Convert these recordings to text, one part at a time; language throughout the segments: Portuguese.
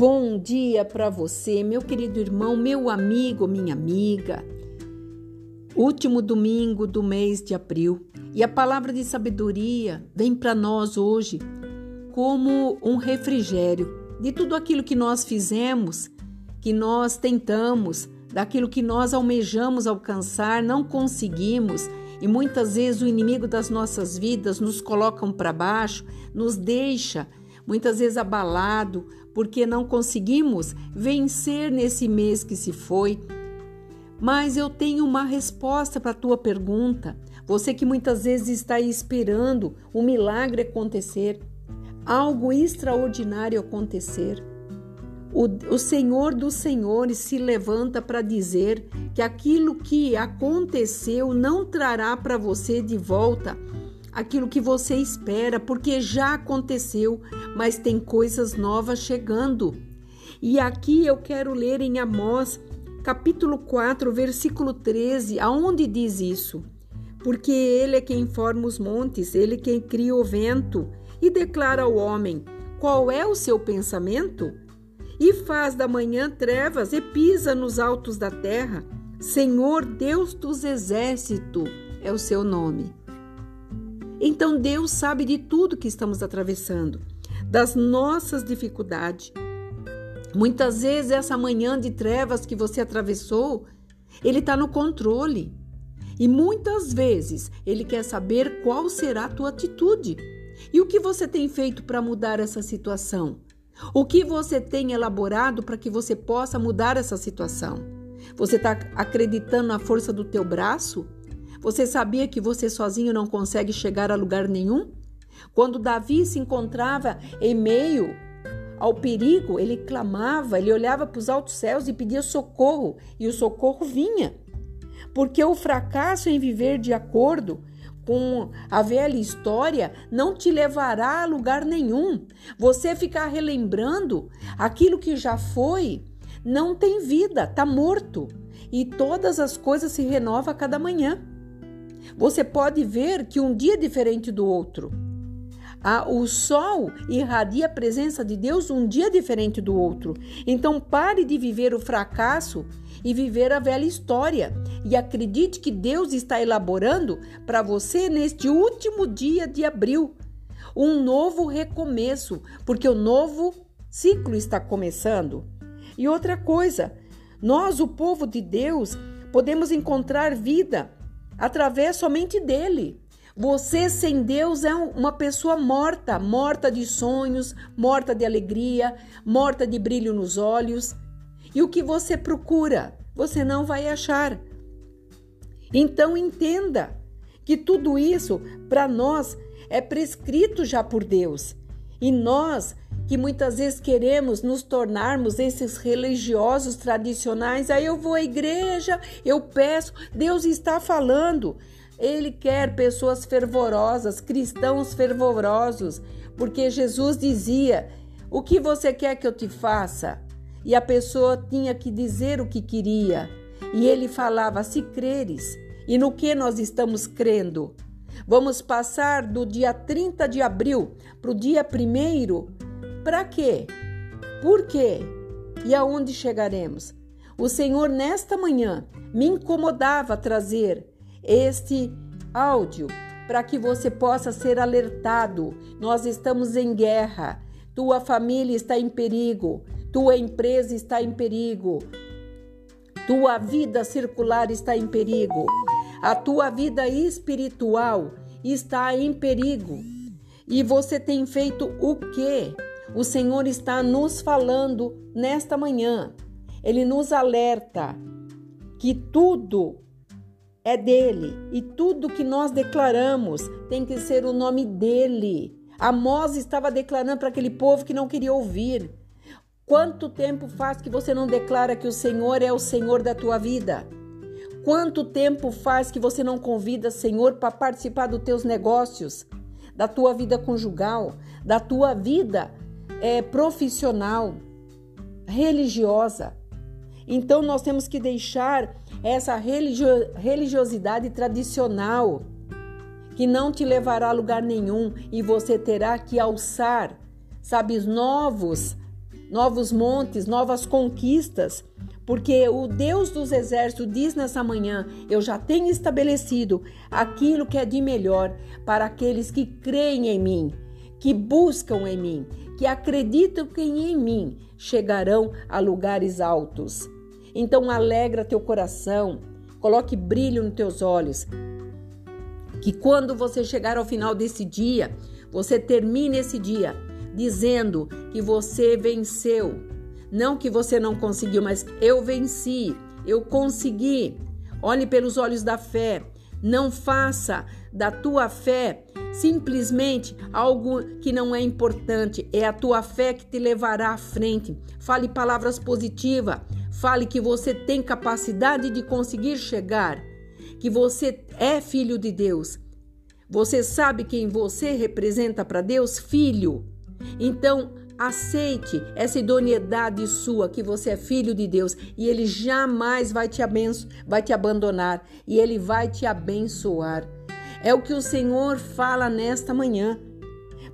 Bom dia para você, meu querido irmão, meu amigo, minha amiga. Último domingo do mês de abril e a palavra de sabedoria vem para nós hoje como um refrigério de tudo aquilo que nós fizemos, que nós tentamos, daquilo que nós almejamos alcançar, não conseguimos e muitas vezes o inimigo das nossas vidas nos coloca para baixo, nos deixa muitas vezes abalado, porque não conseguimos vencer nesse mês que se foi. Mas eu tenho uma resposta para a tua pergunta. Você que muitas vezes está esperando um milagre acontecer, algo extraordinário acontecer. O, o Senhor dos Senhores se levanta para dizer que aquilo que aconteceu não trará para você de volta aquilo que você espera, porque já aconteceu, mas tem coisas novas chegando. E aqui eu quero ler em Amós, capítulo 4, versículo 13, aonde diz isso? Porque ele é quem forma os montes, ele quem cria o vento e declara ao homem qual é o seu pensamento? E faz da manhã trevas e pisa nos altos da terra. Senhor Deus dos exércitos é o seu nome. Então Deus sabe de tudo que estamos atravessando, das nossas dificuldades. Muitas vezes essa manhã de trevas que você atravessou, Ele está no controle. E muitas vezes Ele quer saber qual será a tua atitude. E o que você tem feito para mudar essa situação? O que você tem elaborado para que você possa mudar essa situação? Você está acreditando na força do teu braço? Você sabia que você sozinho não consegue chegar a lugar nenhum? Quando Davi se encontrava em meio ao perigo, ele clamava, ele olhava para os altos céus e pedia socorro, e o socorro vinha. Porque o fracasso em viver de acordo com a velha história não te levará a lugar nenhum. Você ficar relembrando aquilo que já foi não tem vida, está morto. E todas as coisas se renovam a cada manhã você pode ver que um dia é diferente do outro. Ah, o sol irradia a presença de Deus um dia diferente do outro. Então pare de viver o fracasso e viver a velha história. E acredite que Deus está elaborando para você neste último dia de abril um novo recomeço, porque o novo ciclo está começando. E outra coisa, nós, o povo de Deus, podemos encontrar vida através somente dele. Você sem Deus é uma pessoa morta, morta de sonhos, morta de alegria, morta de brilho nos olhos. E o que você procura, você não vai achar. Então entenda que tudo isso para nós é prescrito já por Deus. E nós que muitas vezes queremos nos tornarmos esses religiosos tradicionais. Aí eu vou à igreja, eu peço, Deus está falando. Ele quer pessoas fervorosas, cristãos fervorosos, porque Jesus dizia: O que você quer que eu te faça? E a pessoa tinha que dizer o que queria. E ele falava: Se creres. E no que nós estamos crendo? Vamos passar do dia 30 de abril para o dia 1 para quê? Por quê? E aonde chegaremos? O Senhor, nesta manhã, me incomodava trazer este áudio para que você possa ser alertado. Nós estamos em guerra, tua família está em perigo, tua empresa está em perigo, tua vida circular está em perigo, a tua vida espiritual está em perigo. E você tem feito o quê? O Senhor está nos falando nesta manhã. Ele nos alerta que tudo é dele e tudo que nós declaramos tem que ser o nome dele. Amós estava declarando para aquele povo que não queria ouvir. Quanto tempo faz que você não declara que o Senhor é o Senhor da tua vida? Quanto tempo faz que você não convida o Senhor para participar dos teus negócios, da tua vida conjugal, da tua vida é, profissional, religiosa. Então nós temos que deixar essa religio religiosidade tradicional que não te levará a lugar nenhum e você terá que alçar, sabe, novos novos montes, novas conquistas, porque o Deus dos exércitos diz nessa manhã: Eu já tenho estabelecido aquilo que é de melhor para aqueles que creem em mim, que buscam em mim, que acreditam que em mim chegarão a lugares altos. Então alegra teu coração, coloque brilho nos teus olhos, que quando você chegar ao final desse dia, você termine esse dia dizendo que você venceu. Não que você não conseguiu, mas eu venci, eu consegui. Olhe pelos olhos da fé. Não faça da tua fé simplesmente algo que não é importante. É a tua fé que te levará à frente. Fale palavras positivas. Fale que você tem capacidade de conseguir chegar. Que você é filho de Deus. Você sabe quem você representa para Deus? Filho. Então, aceite essa idoneidade sua, que você é filho de Deus e ele jamais vai te abençoar, vai te abandonar e ele vai te abençoar. É o que o Senhor fala nesta manhã.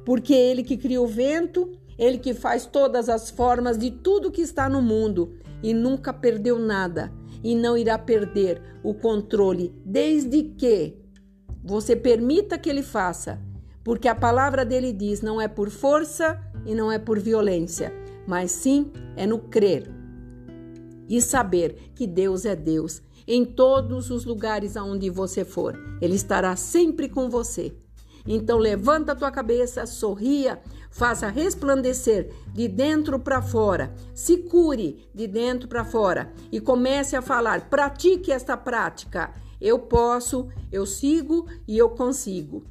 Porque ele que cria o vento, ele que faz todas as formas de tudo que está no mundo e nunca perdeu nada e não irá perder o controle desde que você permita que ele faça porque a palavra dele diz: não é por força e não é por violência, mas sim é no crer e saber que Deus é Deus em todos os lugares aonde você for. Ele estará sempre com você. Então levanta a tua cabeça, sorria, faça resplandecer de dentro para fora, se cure de dentro para fora e comece a falar. Pratique esta prática. Eu posso, eu sigo e eu consigo.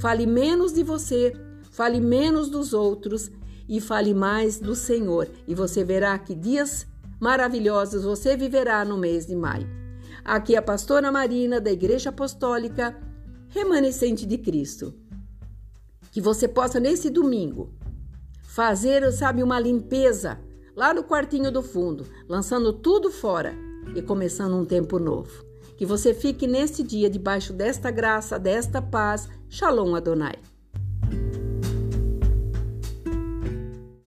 Fale menos de você, fale menos dos outros e fale mais do Senhor, e você verá que dias maravilhosos você viverá no mês de maio. Aqui é a pastora Marina da Igreja Apostólica Remanescente de Cristo. Que você possa nesse domingo fazer, sabe, uma limpeza lá no quartinho do fundo, lançando tudo fora e começando um tempo novo. Que você fique neste dia debaixo desta graça, desta paz. Shalom Adonai.